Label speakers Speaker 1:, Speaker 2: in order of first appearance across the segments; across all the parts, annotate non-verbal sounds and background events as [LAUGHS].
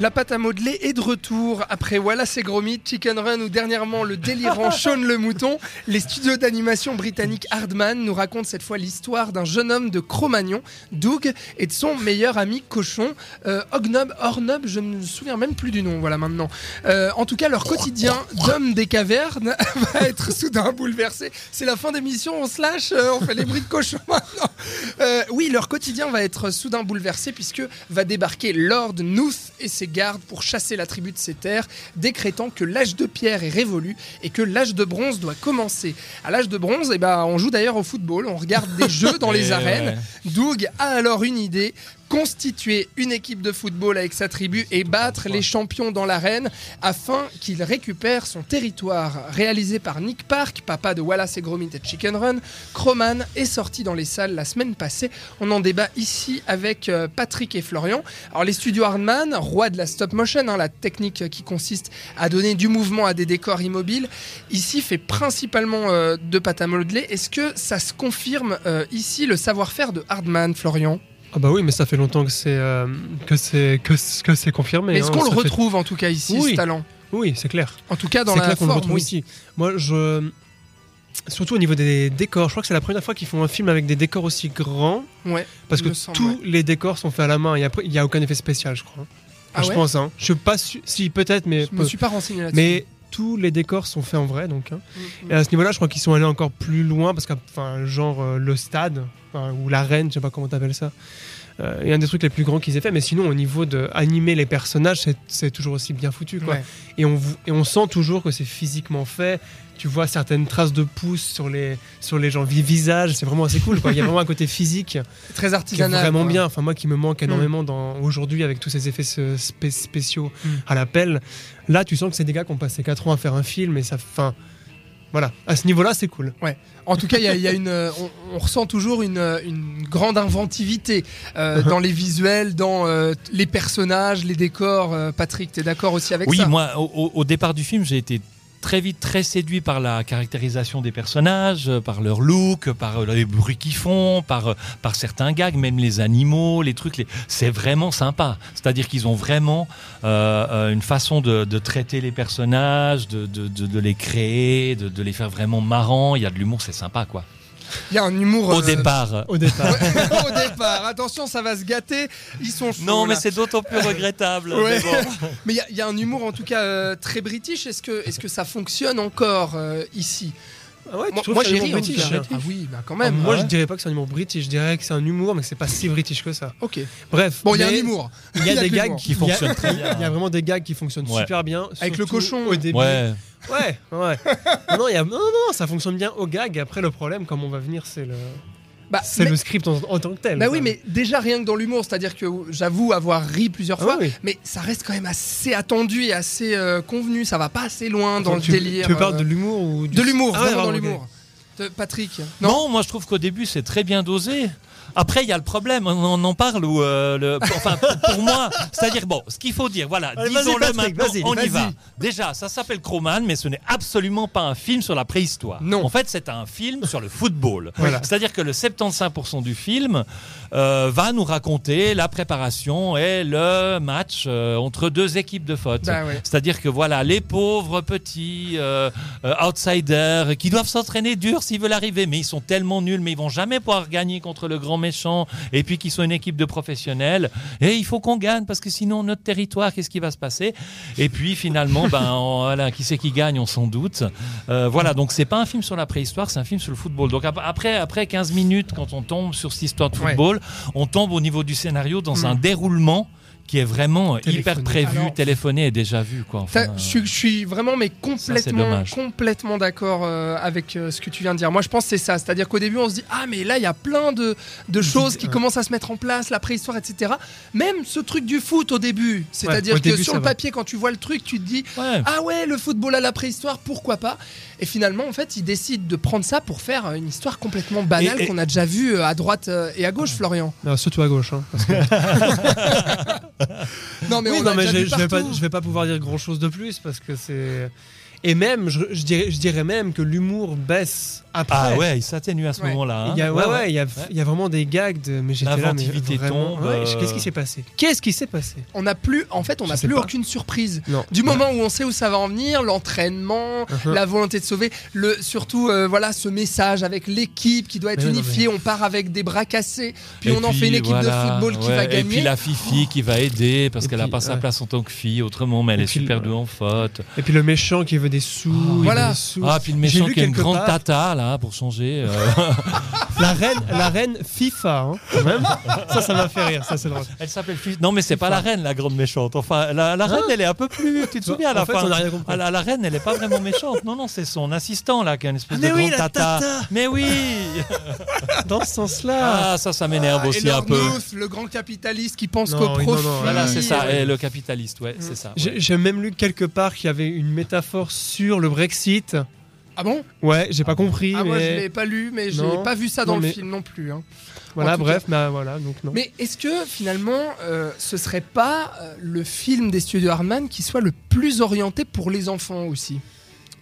Speaker 1: La pâte à modeler est de retour après Wallace et Gromit, Chicken Run ou dernièrement le délirant [LAUGHS] Sean le Mouton. Les studios d'animation britanniques Hardman nous racontent cette fois l'histoire d'un jeune homme de Cro-Magnon, Doug, et de son meilleur ami cochon, euh, Ognob, Ornob, je ne me souviens même plus du nom, voilà maintenant. Euh, en tout cas, leur quotidien d'homme des cavernes [LAUGHS] va être soudain bouleversé. C'est la fin d'émission, on se lâche, euh, on fait les bruits de cochon [LAUGHS] maintenant. Euh, oui, leur quotidien va être soudain bouleversé puisque va débarquer Lord Nooth et ses gardes pour chasser la tribu de ses terres, décrétant que l'âge de pierre est révolu et que l'âge de bronze doit commencer. À l'âge de bronze, eh ben, on joue d'ailleurs au football, on regarde des [LAUGHS] jeux dans les
Speaker 2: Et
Speaker 1: arènes. Doug a alors une idée constituer une équipe de football avec sa tribu et battre les champions dans l'arène afin qu'il récupère son territoire. Réalisé par Nick Park, papa de Wallace et Gromit et Chicken Run, Croman est sorti dans les salles la semaine passée. On en débat ici avec euh, Patrick et Florian. Alors les studios Hardman, roi de la stop motion, hein, la technique qui consiste à donner du mouvement à des décors immobiles, ici fait principalement euh, de pâte à modeler. Est-ce que ça se confirme euh, ici le savoir-faire de Hardman, Florian?
Speaker 3: Ah bah oui, mais ça fait longtemps que c'est euh, que c'est que, c- que c'est confirmé.
Speaker 1: Mais est-ce
Speaker 3: hein,
Speaker 1: qu'on le
Speaker 3: fait-
Speaker 1: retrouve en tout cas ici,
Speaker 3: Oui.
Speaker 1: ce talent
Speaker 3: Oui, c'est clair.
Speaker 1: En tout cas dans la
Speaker 3: clair qu'on le
Speaker 1: forme,
Speaker 3: retrouve
Speaker 1: oui.
Speaker 3: ici. Moi, je surtout au niveau des décors, je crois que c'est la première fois qu'ils font un film avec des décors aussi grands,
Speaker 1: Ouais.
Speaker 3: parce que
Speaker 1: me semble,
Speaker 3: tous
Speaker 1: ouais.
Speaker 3: les décors sont faits à la main. Il y a, il y a aucun effet spécial, je crois.
Speaker 1: Ah
Speaker 3: je
Speaker 1: ouais
Speaker 3: pense. Hein. Je suis pas. Si peut-être, mais
Speaker 1: Je me
Speaker 3: peu.
Speaker 1: suis pas renseigné là-dessus.
Speaker 3: mais tous les décors sont faits en vrai, donc. hein.
Speaker 1: Mm,
Speaker 3: Et à ce niveau-là, je crois qu'ils sont allés encore plus loin parce que, genre euh, le stade ou l'arène, je sais pas comment t'appelles ça. Euh, Il y a un des trucs les plus grands qu'ils aient fait, mais sinon au niveau de animer les personnages, c'est- toujours aussi bien foutu, quoi.
Speaker 1: Ouais.
Speaker 3: Et on et on sent toujours que c'est physiquement fait. Tu vois certaines traces de pouces sur les sur les gens vi- visages, c'est vraiment assez cool, quoi. Il y a vraiment un côté physique [LAUGHS]
Speaker 1: Très
Speaker 3: qui est
Speaker 1: artisanal.
Speaker 3: vraiment
Speaker 1: quoi.
Speaker 3: bien. Enfin moi qui me manque énormément dans aujourd'hui avec tous ces effets spé- spéciaux
Speaker 1: Mm.
Speaker 3: à l'appel. Là, tu sens que c'est des gars qui ont passé 4 ans à faire un film et ça, enfin, voilà. À ce niveau-là, c'est cool.
Speaker 1: En tout cas, il y a, il y a une, euh, on, on ressent toujours une, euh, une grande inventivité euh, dans les visuels, dans euh, les personnages, les décors. Euh, Patrick, t'es d'accord aussi avec
Speaker 2: Oui,
Speaker 1: ça?
Speaker 2: moi, au, au- au départ du film, j'ai été très vite très séduit par la caractérisation des personnages, euh, par leur look, par euh, les bruits qu'ils font, par, euh, par certains gags, même les animaux, les trucs. C'est vraiment sympa. C'est-à-dire qu'ils ont vraiment une façon de, traiter les personnages, de, de- les créer, de les faire vraiment marrants. Il y a de l'humour, c'est sympa, quoi.
Speaker 1: Il y a un humour.
Speaker 2: Au
Speaker 1: euh,
Speaker 2: départ.
Speaker 3: Au départ. [LAUGHS] [LAUGHS]
Speaker 1: au départ. Attention, ça va se gâter. Ils sont chauds,
Speaker 2: Non, mais c'est d'autant plus regrettable.
Speaker 1: Ouais.
Speaker 2: mais bon. [LAUGHS]
Speaker 1: Il y a- il y, a un humour en tout cas euh, très british. Est-ce que, est-ce que ça fonctionne encore euh, ici
Speaker 3: Ah ouais,
Speaker 1: Moi, j'ai
Speaker 3: un
Speaker 1: ri.
Speaker 3: humour
Speaker 1: en tout
Speaker 3: british
Speaker 1: cas. Ah oui, bah quand même.
Speaker 3: Ah, moi,
Speaker 1: Ah
Speaker 3: je
Speaker 1: ouais.
Speaker 3: dirais pas que c'est un humour british. Je dirais que c'est un humour, mais que c'est pas si british que ça.
Speaker 1: Ok.
Speaker 3: Bref.
Speaker 1: Bon, il y a un humour.
Speaker 3: Il y a
Speaker 1: Il y a
Speaker 3: des
Speaker 1: de
Speaker 3: gags.
Speaker 2: Qui fonctionnent très bien.
Speaker 3: Il y a vraiment des gags qui fonctionnent
Speaker 2: Ouais.
Speaker 3: super bien.
Speaker 1: Avec le cochon.
Speaker 3: Au début.
Speaker 2: Ouais.
Speaker 3: Ouais, non, non, il y a- non, non, ça fonctionne bien au gag. Après, le problème, comme on va venir, c'est le,
Speaker 1: Bah,
Speaker 3: c'est
Speaker 1: mais-
Speaker 3: le script en, en tant que tel.
Speaker 1: Bah oui, mais déjà rien que dans l'humour, c'est-à-dire que j'avoue avoir ri plusieurs
Speaker 3: Ah
Speaker 1: fois,
Speaker 3: oui.
Speaker 1: mais ça reste quand même assez attendu et assez euh, convenu. Ça va pas assez loin dans le
Speaker 3: tu,
Speaker 1: délire.
Speaker 3: Tu parles
Speaker 1: euh,
Speaker 3: de l'humour ou du...
Speaker 1: de l'humour,
Speaker 3: Ah ouais,
Speaker 1: vraiment dans
Speaker 3: ok.
Speaker 1: De- Patrick,
Speaker 2: Non, moi je trouve qu'au début c'est très bien dosé. Après, il y a le problème, on en, parle, ou euh, le, enfin, pour, pour moi, c'est-à-dire, bon, ce qu'il faut dire, voilà, disons-le
Speaker 3: Patrick,
Speaker 2: maintenant,
Speaker 3: vas-y,
Speaker 2: on y va. Déjà, ça s'appelle Croman, mais ce n'est absolument pas un film sur la préhistoire.
Speaker 1: Non.
Speaker 2: En fait, c'est un film sur le football. [LAUGHS]
Speaker 3: Voilà.
Speaker 2: C'est-à-dire que le 75% du film euh, va nous raconter la préparation et le match euh, entre deux équipes de foot.
Speaker 1: Bah ouais.
Speaker 2: C'est-à-dire que voilà, les pauvres petits outsiders qui doivent s'entraîner dur s'ils veulent arriver, mais ils sont tellement nuls, mais ils vont jamais pouvoir gagner contre le grand méchant, et puis qu'ils sont une équipe de professionnels, et il faut qu'on gagne parce que sinon notre territoire, qu'est-ce qui va se passer? Et puis finalement, [LAUGHS] ben on- voilà, qui c'est qui gagne, on s'en doute. Euh, voilà, donc c'est pas un film sur la préhistoire, c'est un film sur le football. Donc ap- après, après 15 minutes, quand on tombe sur cette histoire de
Speaker 1: Ouais.
Speaker 2: football, on tombe au niveau du scénario dans
Speaker 1: Mm.
Speaker 2: un déroulement qui est vraiment
Speaker 3: Téléphoné.
Speaker 2: hyper prévu,
Speaker 1: Alors-
Speaker 2: téléphoné et déjà vu. Quoi.
Speaker 1: Je, suis- je suis vraiment mais
Speaker 2: c'est
Speaker 1: complètement,
Speaker 2: dommage.
Speaker 1: complètement d'accord euh, avec euh, ce que tu viens de dire. Moi, je pense que c'est ça. C'est-à-dire qu'au début, on se dit ah mais là, il y a plein de, de choses qui
Speaker 3: Ouais.
Speaker 1: commencent à se mettre en place, la préhistoire, etc. Même ce truc du foot au début. C'est-à-dire que
Speaker 3: début,
Speaker 1: sur le
Speaker 3: va.
Speaker 1: papier, quand tu vois le truc, tu te dis
Speaker 2: ouais.
Speaker 1: ah ouais, le football à la préhistoire, pourquoi pas? Et finalement, en fait, ils décident de prendre ça pour faire euh, une histoire complètement banale
Speaker 2: Et-
Speaker 1: qu'on a déjà vue euh, à droite euh, et à gauche, Florian.
Speaker 3: Non, surtout à gauche. hein, parce que- [LAUGHS] [LAUGHS]
Speaker 1: Non mais
Speaker 3: Oui,
Speaker 1: on
Speaker 3: non,
Speaker 1: a
Speaker 3: mais
Speaker 1: déjà
Speaker 3: je, vais pas, je vais pas pouvoir dire grand chose de plus parce que c'est. Et même, je, je dirais, je dirais même que l'humour baisse après.
Speaker 2: Ah ouais, il s'atténue à ce
Speaker 1: Ouais.
Speaker 2: moment-là. hein.
Speaker 3: Il y a, ouais, ouais, il y a,
Speaker 2: Ouais.
Speaker 3: il y a vraiment des gags de. Mais j'étais là, mais vraiment,
Speaker 2: tombe,
Speaker 3: ouais,
Speaker 2: euh,
Speaker 3: Qu'est-ce qui s'est passé? Qu'est-ce qui s'est passé?
Speaker 1: On n'a plus, en fait, on n'a plus
Speaker 3: pas.
Speaker 1: aucune surprise.
Speaker 3: Non.
Speaker 1: Du moment où on sait où ça va en venir, l'entraînement,
Speaker 3: Mhm.
Speaker 1: la volonté de sauver, le, surtout euh, voilà ce message avec l'équipe qui doit être
Speaker 3: Mais oui, non,
Speaker 1: unifiée. On part avec des bras cassés, puis
Speaker 2: Et
Speaker 1: on en fait une équipe
Speaker 2: voilà,
Speaker 1: de football qui va
Speaker 2: Et
Speaker 1: gagner.
Speaker 2: puis la fifi qui va aider parce
Speaker 3: Et
Speaker 2: qu'elle a pas sa place en tant que fille autrement, mais elle
Speaker 3: Et
Speaker 2: est super douée en faute.
Speaker 3: Et puis le méchant qui veut des sous. il
Speaker 1: Voilà.
Speaker 3: veut des sous.
Speaker 2: Ah, puis le méchant qui a une grande
Speaker 3: part-
Speaker 2: tata là pour changer. euh, [LAUGHS]
Speaker 3: La reine, la reine FIFA, hein, quand même. ça, ça m'a fait rire. Ça, c'est drôle.
Speaker 2: elle s'appelle Fifi. Non, mais c'est pas la reine la grande méchante. Enfin, la, la reine elle est un peu plus. Tu te souviens à la
Speaker 3: en fait,
Speaker 2: fin
Speaker 3: on n'a rien compris.
Speaker 2: Ah, la, la reine, elle est pas vraiment méchante. Non, non, c'est son assistant là qui a une espèce
Speaker 3: Mais
Speaker 2: de
Speaker 3: oui,
Speaker 2: grande
Speaker 3: la
Speaker 2: tata.
Speaker 3: tata.
Speaker 2: Mais oui.
Speaker 3: Dans ce sens-là.
Speaker 2: Ah, ça, ça m'énerve aussi un peu.
Speaker 1: Le grand capitaliste qui pense
Speaker 3: Non,
Speaker 1: qu'au
Speaker 3: oui, non,
Speaker 1: profit.
Speaker 3: non,
Speaker 2: Voilà, c'est ça. Et le capitaliste, ouais, c'est ça. Ouais.
Speaker 3: j'ai même lu quelque part qu'il y avait une métaphore sur le Brexit.
Speaker 1: Ah bon?
Speaker 3: Ouais, j'ai pas compris.
Speaker 1: Ah moi je l'ai pas lu, mais n'ai pas vu ça dans
Speaker 3: Non,
Speaker 1: le
Speaker 3: mais-
Speaker 1: film non plus. hein.
Speaker 3: Voilà, bref, mais voilà, donc non.
Speaker 1: Mais est-ce que finalement, euh, ce serait pas euh, le film des studios Hardman qui soit le plus orienté pour les enfants aussi?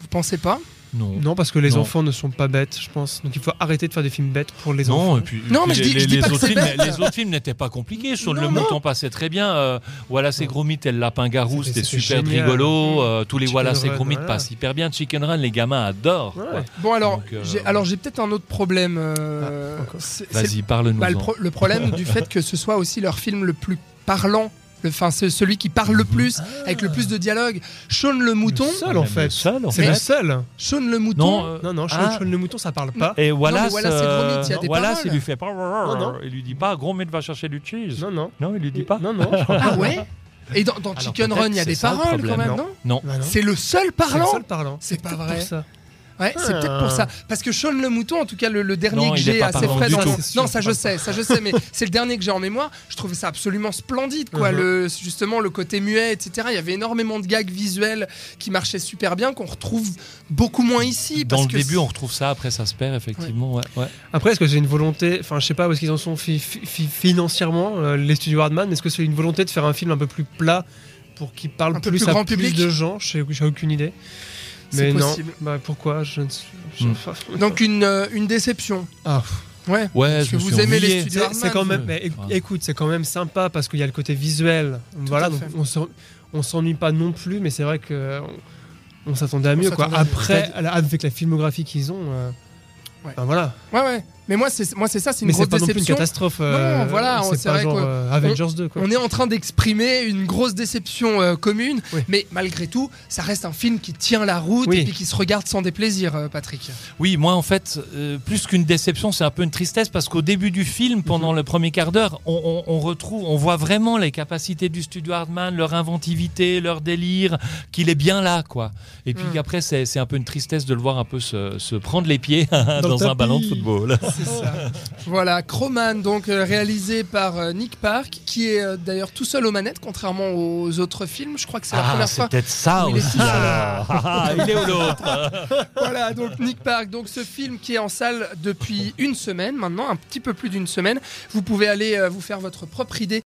Speaker 1: Vous pensez pas?
Speaker 2: Non.
Speaker 3: Non, parce que les
Speaker 2: Non.
Speaker 3: enfants ne sont pas bêtes, je pense. Donc il faut arrêter de faire des films bêtes pour les
Speaker 2: Non,
Speaker 3: enfants.
Speaker 2: et puis,
Speaker 1: Non,
Speaker 2: et
Speaker 1: mais
Speaker 2: puis
Speaker 1: je dis-
Speaker 2: les,
Speaker 1: je dis
Speaker 2: les
Speaker 1: pas que
Speaker 2: autres
Speaker 1: c'est
Speaker 2: films,
Speaker 1: bête.
Speaker 2: les autres films n'étaient pas compliqués. Sur
Speaker 1: Non,
Speaker 2: le mouton passait très bien. euh, voilà, c'est Gromit et le lapin garou,
Speaker 3: C'était-
Speaker 2: super
Speaker 3: génial.
Speaker 2: rigolo. euh, tous les
Speaker 3: Chicken
Speaker 2: voilà, c'est Gromit
Speaker 3: voilà.
Speaker 2: passent hyper bien. Chicken Run, les gamins adorent.
Speaker 3: Ouais.
Speaker 2: quoi.
Speaker 1: Bon alors,
Speaker 2: euh,
Speaker 1: j'ai alors j'ai peut-être un autre problème. euh,
Speaker 3: Ah,
Speaker 2: Vas-y, parle-nous.
Speaker 1: bah, le, pro- le problème du [LAUGHS] fait que ce soit aussi leur film le plus parlant. Le- Enfin, celui qui parle le plus, avec le plus de dialogue. Sean le mouton.
Speaker 3: Le seul, en
Speaker 2: Même
Speaker 3: fait. C'est le seul.
Speaker 1: Sean le mouton.
Speaker 2: Non, euh,
Speaker 3: Non, non, Sean,
Speaker 2: ah.
Speaker 3: Sean le mouton, ça parle pas.
Speaker 2: Et Wallace,
Speaker 1: mais Wallace, c'est Gromit, il y a
Speaker 2: euh,
Speaker 1: des
Speaker 2: Wallace,
Speaker 1: paroles.
Speaker 2: il lui fait pas.
Speaker 3: non.
Speaker 2: Il lui dit pas Gromit va chercher du cheese.
Speaker 3: Non, non.
Speaker 2: Non, il lui dit pas.
Speaker 3: Non, non. [LAUGHS]
Speaker 1: Ah ouais? Et dans, dans
Speaker 2: Alors,
Speaker 1: Chicken Run, il y a des paroles quand même,
Speaker 2: non
Speaker 1: non?
Speaker 2: Non.
Speaker 3: Bah non.
Speaker 1: C'est le seul
Speaker 3: C'est le
Speaker 1: parlant
Speaker 3: seul parlant.
Speaker 1: C'est pas vrai.
Speaker 3: ça.
Speaker 1: Ouais, c'est peut-être pour ça. Parce que Sean le mouton, en tout cas le, le dernier
Speaker 2: Non,
Speaker 1: que j'ai assez frais dans Non, ça je sais, ça je sais, mais c'est le dernier que j'ai en mémoire. Je trouvais ça absolument splendide, quoi. Le, justement, le côté muet, etc. Il y avait énormément de gags visuels qui marchaient super bien, qu'on retrouve beaucoup moins ici.
Speaker 2: Dans
Speaker 1: parce
Speaker 2: le
Speaker 1: que
Speaker 2: début, on retrouve ça. Après, ça se perd effectivement. Ouais. ouais.
Speaker 3: Après, est-ce que c'est une volonté, enfin, je sais pas où est-ce qu'ils en sont fi- fi- fi- financièrement, euh, les studios Hardman, est-ce que c'est une volonté de faire un film un peu plus plat pour qu'il parle
Speaker 1: Un peu
Speaker 3: plus,
Speaker 1: plus
Speaker 3: à
Speaker 1: grand
Speaker 3: plus
Speaker 1: public
Speaker 3: de gens? J'ai aucune idée. Mais non, bah, pourquoi Je ne je-
Speaker 2: Hmm.
Speaker 1: Donc une, euh, une déception.
Speaker 3: Ah,
Speaker 1: Ouais.
Speaker 2: Ouais,
Speaker 1: Parce
Speaker 2: je
Speaker 1: que vous
Speaker 2: suis
Speaker 1: aimez les studios
Speaker 3: c'est quand même, mais écoute, c'est quand même sympa parce qu'il y a le côté visuel. voilà,
Speaker 1: à
Speaker 3: donc on s'en- on s'ennuie pas non plus, mais c'est vrai que on, on s'attendait à mieux. Quoi. Après, à la- avec la filmographie qu'ils ont, euh,
Speaker 1: Ouais.
Speaker 3: ben voilà.
Speaker 1: Ouais, ouais. Mais moi, c'est moi, c'est ça, c'est une
Speaker 3: Mais c'est
Speaker 1: grosse
Speaker 3: pas non plus une
Speaker 1: déception.
Speaker 3: catastrophe. euh,
Speaker 1: voilà, on-
Speaker 3: c'est
Speaker 1: vrai
Speaker 3: genre euh, Avengers 2. Quoi.
Speaker 1: On est en train d'exprimer une grosse déception euh, commune,
Speaker 3: Oui.
Speaker 1: mais malgré tout, ça reste un film qui tient la route
Speaker 3: Oui.
Speaker 1: et puis qui se regarde sans déplaisir, euh, Patrick.
Speaker 2: Oui, moi en fait, euh, plus qu'une déception, c'est un peu une tristesse parce qu'au début du film, pendant le premier quart d'heure, on, on- on retrouve, on voit vraiment les capacités du studio Hardman, leur inventivité, leur délire, qu'il est bien là, quoi. Et puis
Speaker 1: Mm.
Speaker 2: après, c'est un peu une tristesse de le voir un peu se, se prendre les pieds [LAUGHS] dans,
Speaker 3: le
Speaker 2: un ballon de football. [LAUGHS]
Speaker 1: C'est ça. voilà, Croman, donc euh, réalisé par euh, Nick Park, qui est euh, d'ailleurs tout seul aux manettes, contrairement aux autres films. Je crois que c'est la
Speaker 2: Ah,
Speaker 1: première
Speaker 2: c'est
Speaker 1: fois.
Speaker 2: peut-être ça
Speaker 1: où il est
Speaker 2: aussi
Speaker 1: tout seul.
Speaker 2: alors. Ah, il est où l'autre [LAUGHS]
Speaker 1: Voilà, donc Nick Park, donc ce film qui est en salle depuis une semaine maintenant, un petit peu plus d'une semaine. Vous pouvez aller vous faire votre propre idée